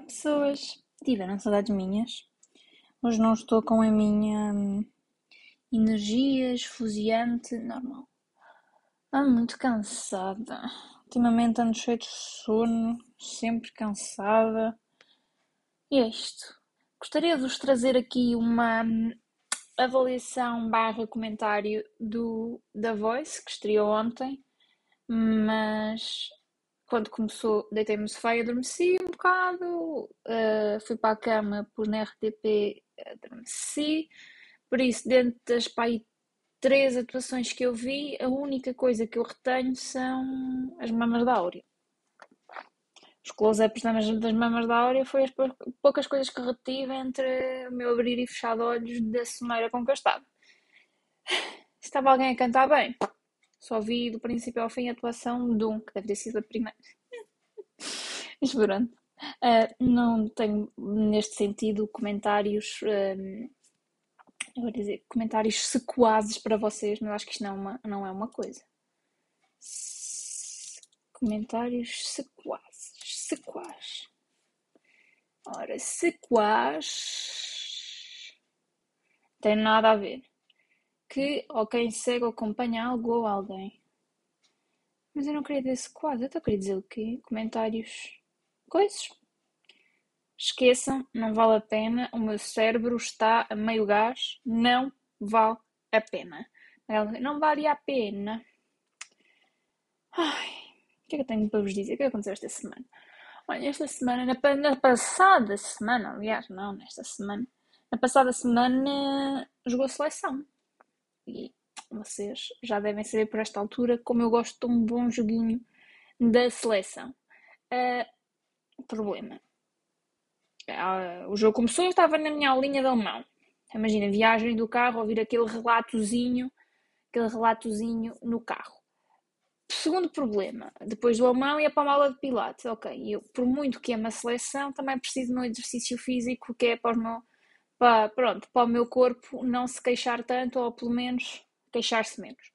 Pessoas, tiveram saudades minhas? Hoje não estou com a minha hum, energia esfuziante normal. Ando muito cansada. Ultimamente ando cheio de sono, sempre cansada. E é isto. Gostaria de vos trazer aqui uma hum, avaliação barra comentário do da Voice, que estreou ontem, mas quando começou, deitei-me no sofá e adormeci um bocado, uh, fui para a cama, pus na RTP, adormeci. Por isso, dentro das três atuações que eu vi, a única coisa que eu retenho são as mamas da Áurea. Os close-ups das mamas da Áurea foi as poucas coisas que retive entre o meu abrir e fechar de olhos da soneira com que eu estava. Estava alguém a cantar bem? Só vi do princípio ao fim a atuação de um, que deve ter sido a primeira. Pronto. Uh, não tenho, neste sentido, comentários. Um, eu vou dizer, comentários sequazes para vocês, mas acho que isto não é uma, não é uma coisa. Se, comentários sequazes. Sequaz. Ora, sequaz. Tem nada a ver que ou quem segue ou acompanha algo ou alguém. Mas eu não queria dizer esse quadro, eu queria dizer o quê? Comentários. Coisas. Esqueçam, não vale a pena, o meu cérebro está a meio gás, não vale a pena. Não vale a pena. Ai, o que é que eu tenho para vos dizer? O que é aconteceu esta semana? Olha, esta semana, na, na passada semana, aliás, não, nesta semana, na passada semana jogou a seleção. E vocês já devem saber por esta altura como eu gosto de um bom joguinho da seleção. Uh, problema. Uh, o jogo começou, eu estava na minha aulinha de alemão. Imagina, viagem do carro, ouvir aquele relatozinho, aquele relatozinho no carro. Segundo problema, depois do alemão ia para uma aula de pilates. Ok, eu, por muito que ame a seleção, também preciso de um exercício físico que é para o meu para, pronto, para o meu corpo não se queixar tanto, ou pelo menos queixar-se menos.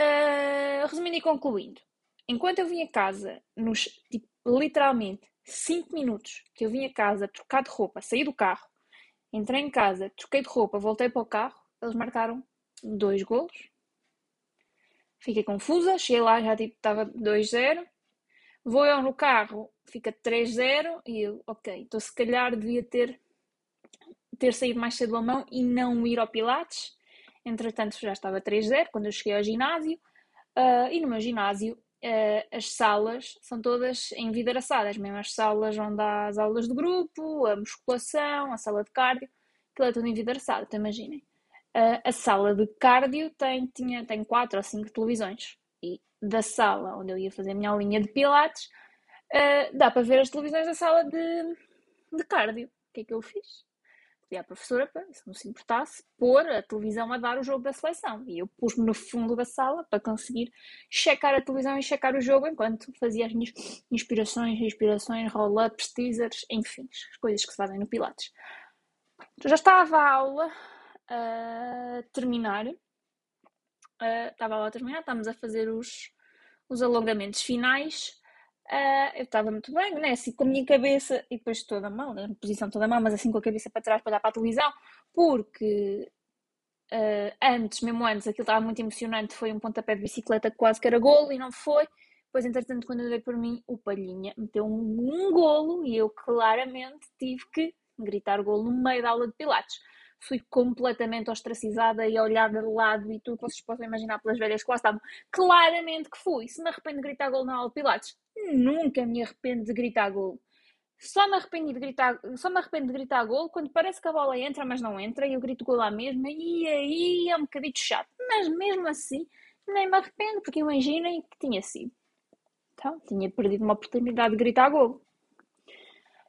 Uh, resumindo e concluindo, enquanto eu vim a casa, nos tipo, literalmente 5 minutos que eu vim a casa, trocar de roupa, saí do carro, entrei em casa, troquei de roupa, voltei para o carro, eles marcaram dois golos. Fiquei confusa, cheguei lá, já tipo, estava 2-0. Vou eu no carro, fica 3-0 e eu, ok, então se calhar devia ter ter saído mais cedo a mão e não ir ao Pilates. Entretanto, já estava 3-0 quando eu cheguei ao ginásio. Uh, e no meu ginásio, uh, as salas são todas envidaraçadas, mesmo as salas onde há as aulas de grupo, a musculação, a sala de cardio, aquilo é tudo envidaraçado, então imaginem. Uh, a sala de cardio tem, tinha, tem 4 ou 5 televisões. E da sala onde eu ia fazer a minha aulinha de pilates, dá para ver as televisões da sala de, de cardio. O que é que eu fiz? Pedi à professora para, se não se importasse, pôr a televisão a dar o jogo da seleção. E eu pus-me no fundo da sala para conseguir checar a televisão e checar o jogo enquanto fazia as minhas inspirações, inspirações, roll-ups, teasers, enfim, as coisas que se fazem no Pilates. Já estava a aula a terminar, estava a aula a terminar, estávamos a fazer os, os alongamentos finais Uh, eu estava muito bem, né? assim com a minha cabeça, e depois toda mal, na posição toda mal, mas assim com a cabeça para trás para olhar para a televisão, porque uh, antes, mesmo antes, aquilo estava muito emocionante, foi um pontapé de bicicleta que quase que era golo e não foi. Depois, entretanto, quando eu dei por mim, o Palhinha meteu um, um golo e eu claramente tive que gritar golo no meio da aula de Pilates fui completamente ostracizada e olhada de lado e tudo que vocês possam imaginar pelas velhas que lá estavam. Claramente que fui. Se me arrependo de gritar gol na aula de Pilates, nunca me arrependo de gritar gol. Só me arrependo de gritar, só me arrependo de gritar gol quando parece que a bola entra, mas não entra, e eu grito gol lá mesmo, e aí é um bocadinho chato. Mas mesmo assim, nem me arrependo, porque imaginem que tinha sido. Então, tinha perdido uma oportunidade de gritar gol.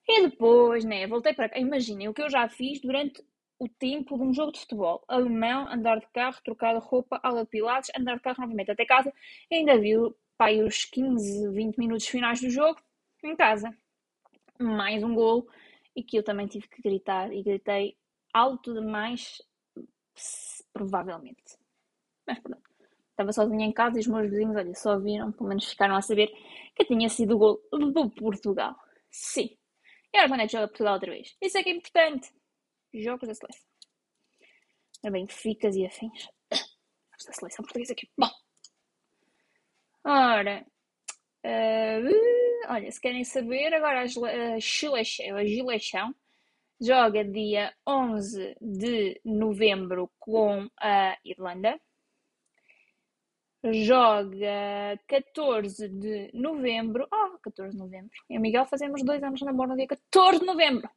E depois, né, voltei para cá. Imaginem o que eu já fiz durante o tempo de um jogo de futebol. Alemão, andar de carro, trocar de roupa, aula de pilates, andar de carro novamente até casa. E ainda viu pai, os 15, 20 minutos finais do jogo em casa. Mais um golo e que eu também tive que gritar e gritei alto demais, provavelmente. Mas pronto. Estava sozinha em casa e os meus vizinhos, olha, só viram, pelo menos ficaram a saber que tinha sido o gol do Portugal. Sim. E agora quando é que joga Portugal outra vez? Isso é que é importante. Jogos da seleção. bem ficas e afins. Esta seleção portuguesa aqui. Bom. Ora. Uh, olha, se querem saber, agora a, Gileção joga dia 11 de novembro com a Irlanda joga 14 de novembro. Oh, 14 de novembro. Eu e o Miguel fazemos dois anos de namoro no dia 14 de novembro.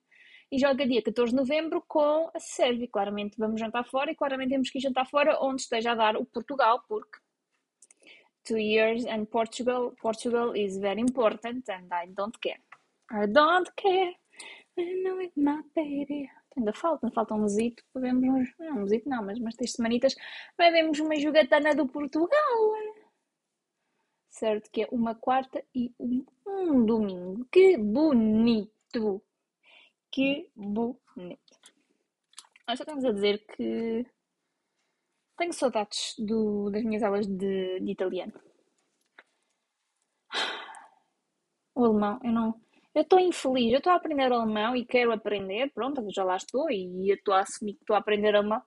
E joga dia 14 de novembro com a Sérvia. Claramente vamos jantar fora e claramente temos que ir jantar fora onde esteja a dar o Portugal, porque two years and Portugal, Portugal is very important and I don't care. I don't care. I know it, my baby. Ainda falta, falta um mesito, bebemos uns, não, um mesito não, mas umas três semanitas, bebemos uma jogatana do Portugal. Certo que é uma quarta e um, um domingo. Que bonito! Que bonito! Nós só estamos a dizer que tenho saudades do, das minhas aulas de, de italiano. O alemão, eu não, eu estou infeliz, eu estou a aprender alemão e quero aprender, pronto, já lá estou e estou a assumir que estou a aprender alemão,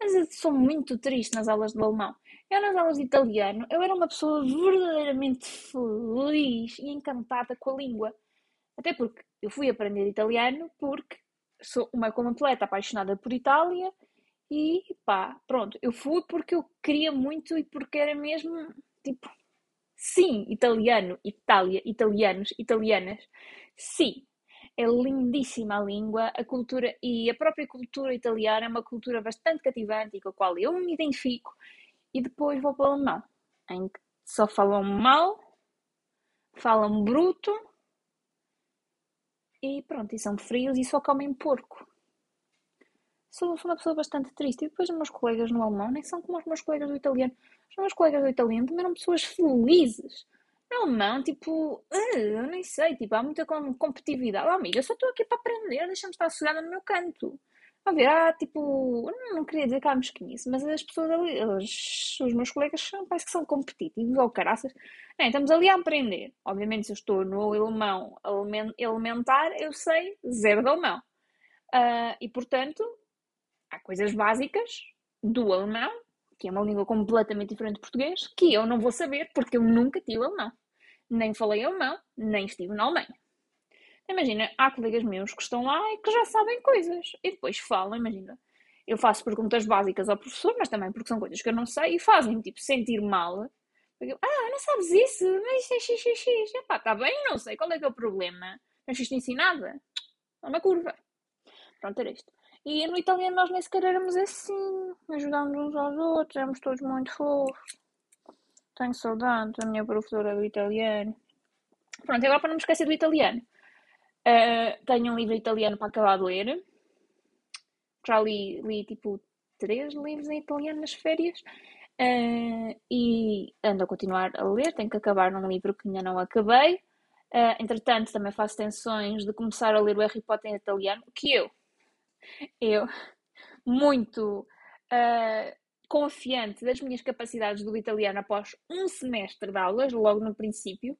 mas eu sou muito triste nas aulas de alemão. Eu nas aulas de italiano, eu era uma pessoa verdadeiramente feliz e encantada com a língua. Até porque eu fui aprender italiano porque sou uma completa apaixonada por Itália e pá, pronto, eu fui porque eu queria muito e porque era mesmo, tipo, sim, italiano, Itália, italianos, italianas. Sim, é lindíssima a língua, a cultura e a própria cultura italiana é uma cultura bastante cativante e com a qual eu me identifico. E depois vou para o alemão, em que só falam mal, falam bruto e pronto, e são frios e só comem porco. Sou, sou uma pessoa bastante triste. E depois os meus colegas no alemão nem são como os meus colegas do italiano. Os meus colegas do italiano também eram pessoas felizes não, não, tipo, uh, eu nem sei, tipo, há muita competitividade. Oh, amiga, eu só estou aqui para aprender, deixa-me estar sossegada no meu canto. A ver, há tipo, não, não queria dizer que há mesquinice, mas as pessoas ali, os, os meus colegas parece que são competitivos ou caraças. Não, estamos ali a aprender. Obviamente, se eu estou no alemão elementar, eu sei zero de alemão. Uh, e portanto, há coisas básicas do alemão que é uma língua completamente diferente do português, que eu não vou saber porque eu nunca tive alemão. Nem falei alemão, nem estive na Alemanha. Imagina, há colegas meus que estão lá e que já sabem coisas. E depois falam, imagina. Eu faço perguntas básicas ao professor, mas também porque são coisas que eu não sei e fazem-me tipo sentir mal. Porque, ah, não sabes isso? Mas xixi. Epá, está bem, não sei. Qual é que é o problema? Não fiz ensinada? É uma curva. Pronto, era isto. E no italiano nós nem sequer éramos assim, ajudávamos uns aos outros, éramos todos muito fofos. Tenho saudade da minha professora do italiano. Pronto, agora para não me esquecer do italiano. Uh, tenho um livro italiano para acabar de ler. Já li, li tipo três livros em italiano nas férias. Uh, e ando a continuar a ler. Tenho que acabar num livro que ainda não acabei. Uh, entretanto, também faço tensões de começar a ler o Harry Potter em italiano, que eu eu, muito confiante das minhas capacidades do italiano após um semestre de aulas, logo no princípio,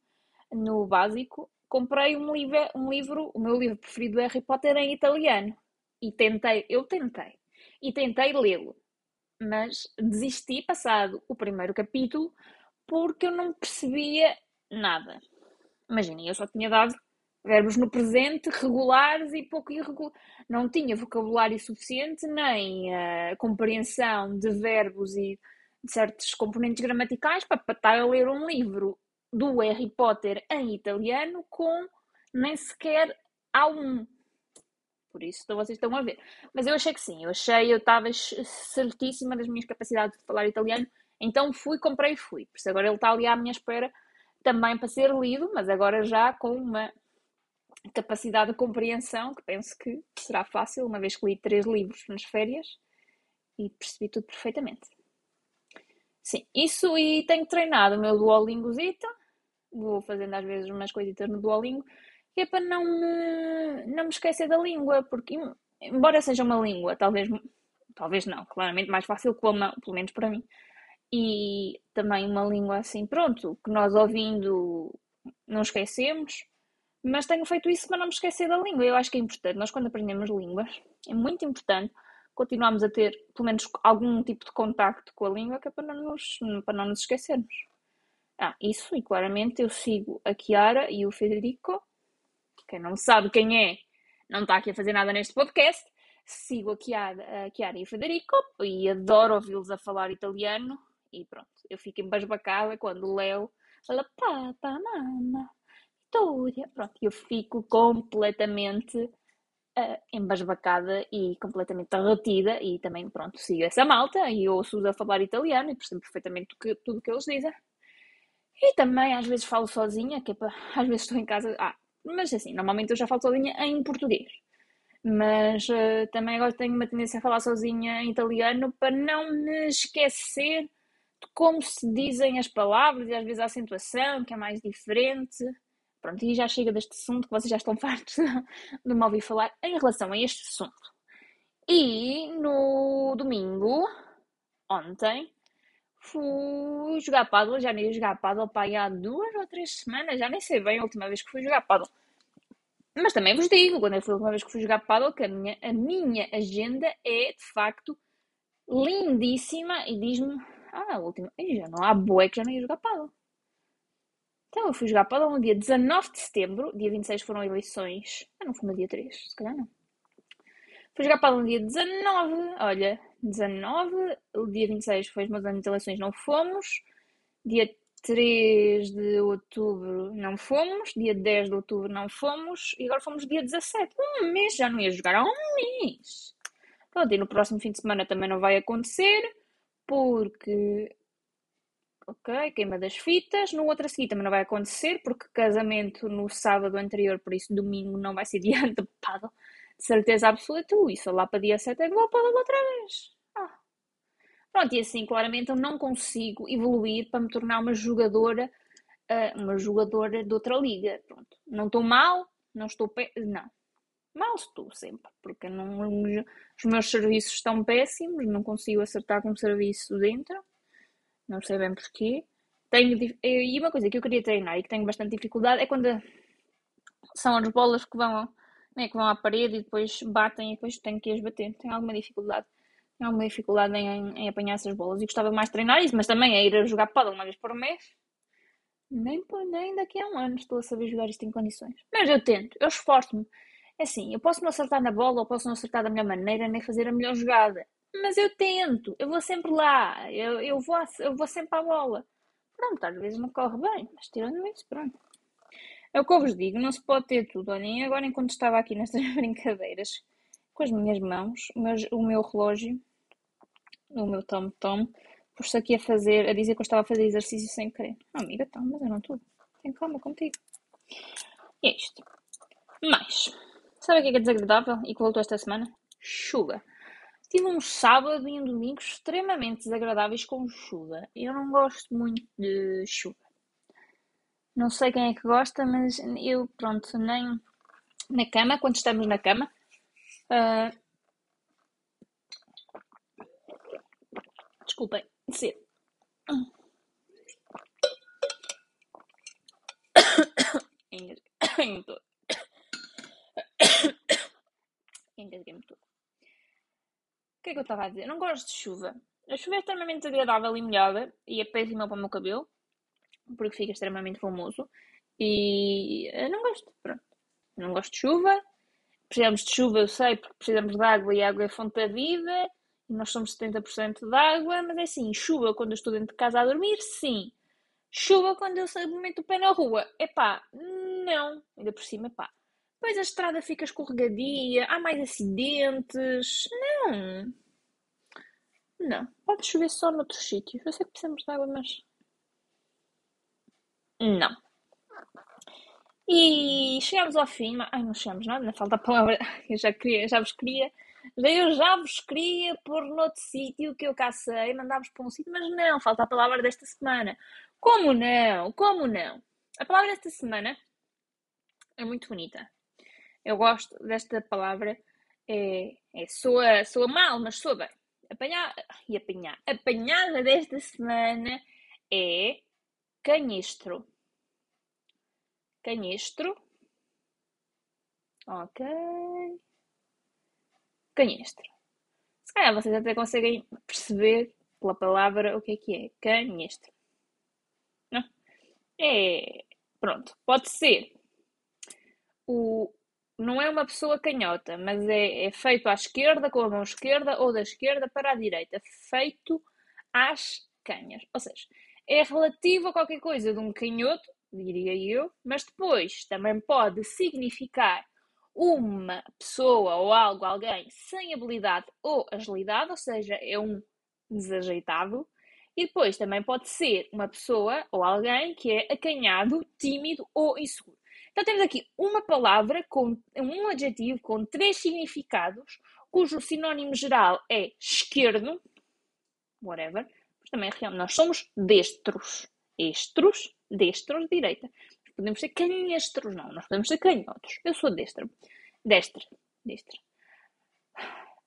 no básico, comprei um livro, um livro, o meu livro preferido do Harry Potter em italiano. E tentei, eu tentei, e tentei lê-lo, mas desisti passado o primeiro capítulo porque eu não percebia nada. Imaginem, eu só tinha dado verbos no presente, regulares e pouco irregular. Não tinha vocabulário suficiente, nem a uh, compreensão de verbos e de certos componentes gramaticais para, para estar a ler um livro do Harry Potter em italiano com nem sequer A1. Por isso, então vocês estão a ver. Mas eu achei que sim, eu achei, eu estava certíssima das minhas capacidades de falar italiano, então fui, comprei e fui. Por isso agora ele está ali à minha espera também para ser lido, mas agora já com uma capacidade de compreensão, que penso que será fácil, uma vez que li três livros nas férias e percebi tudo perfeitamente. Sim, isso e tenho treinado o meu Duolingozita, vou fazendo às vezes umas coisitas no Duolingo, que é para não me, não me esquecer da língua, porque embora seja uma língua, talvez, talvez não, claramente mais fácil que o alemão, pelo menos para mim, e também uma língua assim, pronto, que nós ouvindo não esquecemos, Mas tenho feito isso para não me esquecer da língua. Eu acho que é importante. Nós, quando aprendemos línguas, é muito importante continuarmos a ter, pelo menos, algum tipo de contacto com a língua, que é para não nos, para não nos esquecermos. Ah, isso, e claramente eu sigo a Chiara e o Federico. Quem não sabe quem é, não está aqui a fazer nada neste podcast. Sigo a Chiara, a Chiara e o Federico e adoro ouvi-los a falar italiano. E pronto, eu fico embasbacada quando o Léo fala papa, mama, Vitória. Pronto, eu fico completamente uh, embasbacada e completamente derretida. E também, pronto, sigo essa malta e ouço-os a falar italiano e percebo perfeitamente tudo o que eles dizem. E também às vezes falo sozinha, que é para, às vezes estou em casa. Ah, mas assim, normalmente eu já falo sozinha em português. Mas uh, também agora tenho uma tendência a falar sozinha em italiano para não me esquecer de como se dizem as palavras e às vezes a acentuação, que é mais diferente. Pronto, e já chega deste assunto que vocês já estão fartos de me ouvir falar em relação a este assunto. E no domingo, ontem, fui jogar paddle, já nem ia jogar paddle para há duas ou três semanas, já nem sei bem a última vez que fui jogar paddle. Mas também vos digo, quando foi a última vez que fui jogar paddle, que a minha, a minha agenda é, de facto, lindíssima e diz-me, ah, a última, já não há boé que já nem ia jogar paddle. Então eu fui jogar paddle no dia 19 de setembro, dia 26 foram eleições, ah, não foi no dia 3, se calhar não. Fui jogar paddle no dia 19, olha, 19, o dia 26 foi os meus anos de eleições, não fomos. Dia 3 de outubro não fomos, dia 10 de outubro não fomos e agora fomos dia 17. Um mês já não ia jogar há um mês. Pronto, e no próximo fim de semana também não vai acontecer porque. Ok, queima das fitas. No outro a seguir também não vai acontecer porque casamento no sábado anterior, por isso domingo não vai ser dia de paddle. De certeza absoluta, isso lá para dia 7 é que vou paddle outra vez. Pronto, e assim, claramente eu não consigo evoluir para me tornar uma jogadora, uh, uma jogadora de outra liga. Pronto, não estou mal, não estou. Não. Mal estou sempre, porque não, os meus serviços estão péssimos, não consigo acertar com o serviço dentro, não sei bem porquê. Tenho, e uma coisa que eu queria treinar e que tenho bastante dificuldade é quando são as bolas que vão, né, que vão à parede e depois batem e depois tenho que as bater. Tenho alguma dificuldade tenho alguma dificuldade em, em, apanhar essas bolas e gostava mais de treinar isso, mas também é ir a jogar paddle uma vez por mês. Nem, nem daqui a um ano estou a saber jogar isto em condições. Mas eu tento, eu esforço-me. É assim, eu posso não acertar na bola ou posso não acertar da melhor maneira nem fazer a melhor jogada. Mas eu tento, eu vou sempre lá, eu, eu, vou, eu vou sempre à bola. Pronto, às vezes não corre bem, mas tirando isso, pronto. É o que eu vos digo, não se pode ter tudo. Olhem, agora enquanto estava aqui nestas brincadeiras com as minhas mãos, mas o meu relógio no meu tom-tom, por aqui a fazer, a dizer que eu estava a fazer exercício sem querer. Oh, amiga, então, mas eu não estou. Tenho calma contigo. E é isto. Mas, sabe o que é, que é desagradável e que voltou esta semana? Chuva. Tive um sábado e um domingo extremamente desagradáveis com chuva. Eu não gosto muito de chuva. Não sei quem é que gosta, mas eu, pronto, nem na cama, quando estamos na cama, uh, Desculpem, sim. Engasguei-me todo. Engasguei-me todo. O que é que eu estava a dizer? não gosto de chuva. A chuva é extremamente agradável e molhada e é péssima para o meu cabelo porque fica extremamente famoso. E eu não gosto, pronto. Eu não gosto de chuva. Precisamos de chuva, eu sei, porque precisamos de água e água é fonte da vida nós somos 70% de água, mas é assim, chuva quando eu estou dentro de casa a dormir, sim. Chuva quando eu meto o pé na rua, epá, não. Ainda por cima, pá. Depois a estrada fica escorregadia, há mais acidentes. Não. Não. Pode chover só noutros sítios. Eu sei que precisamos de água, mas. Não. E chegamos ao fim. Ai, não chegamos nada, não falta a palavra. Eu já, queria, já vos queria eu já vos queria pôr noutro sítio que eu cá sei, mandar-vos para um sítio, mas não, falta a palavra desta semana. Como não? Como não? A palavra desta semana é muito bonita. Eu gosto desta palavra. É, é soa, soa mal, mas soa bem. Apanhar, e apanhar. Apanhada desta semana é canhestro. Canhestro Ok. Canhestro. Se calhar vocês até conseguem perceber pela palavra o que é que é. Canhestro. Não? É. Pronto. Pode ser. O, não é uma pessoa canhota, mas é, é, feito à esquerda com a mão esquerda ou da esquerda para a direita. Feito às canhas. Ou seja, é relativo a qualquer coisa de um canhoto, diria eu, mas depois também pode significar uma pessoa ou algo, alguém sem habilidade ou agilidade, ou seja, é um desajeitado. E depois também pode ser uma pessoa ou alguém que é acanhado, tímido ou inseguro. Então temos aqui uma palavra com um adjetivo com três significados, cujo sinónimo geral é esquerdo, whatever, também é nós somos destros. Estros, destros, direita. Podemos ser canhestros, não, nós podemos ser canhotos. Eu sou destra. Destra. Destra.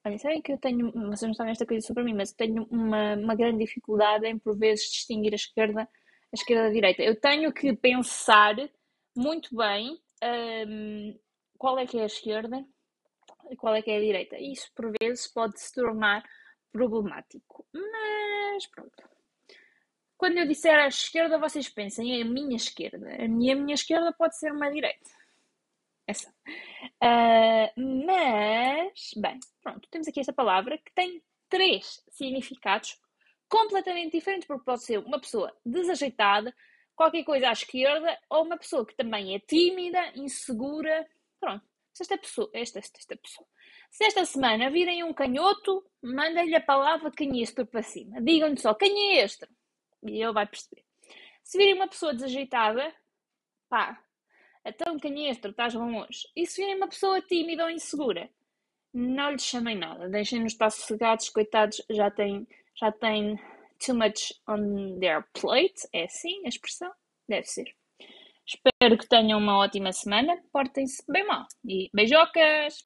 Olha, sabem que eu tenho, vocês não sabem esta coisa sobre mim, mas eu tenho uma, uma grande dificuldade em, por vezes, distinguir a esquerda, a esquerda da direita. Eu tenho que pensar muito bem um, qual é que é a esquerda e qual é que é a direita. Isso, por vezes, pode se tornar problemático. Mas, pronto. Quando eu disser à esquerda, vocês pensem, é a minha esquerda. A minha, a minha esquerda pode ser uma direita. Essa. Uh, mas, bem, pronto, temos aqui esta palavra que tem três significados completamente diferentes, porque pode ser uma pessoa desajeitada, qualquer coisa à esquerda, ou uma pessoa que também é tímida, insegura. Pronto, se esta pessoa, esta, esta, esta pessoa, se esta semana virem um canhoto, mandem-lhe a palavra canhestro para cima. Digam-lhe só canhestro e ele vai perceber. Se virem uma pessoa desajeitada, pá, então canhestro, estás longe. E se virem uma pessoa tímida ou insegura, não lhes chamem nada, deixem-nos estar sossegados, coitados, já têm, já têm too much on their plate, é assim a expressão? Deve ser. Espero que tenham uma ótima semana, portem-se bem mal e beijocas!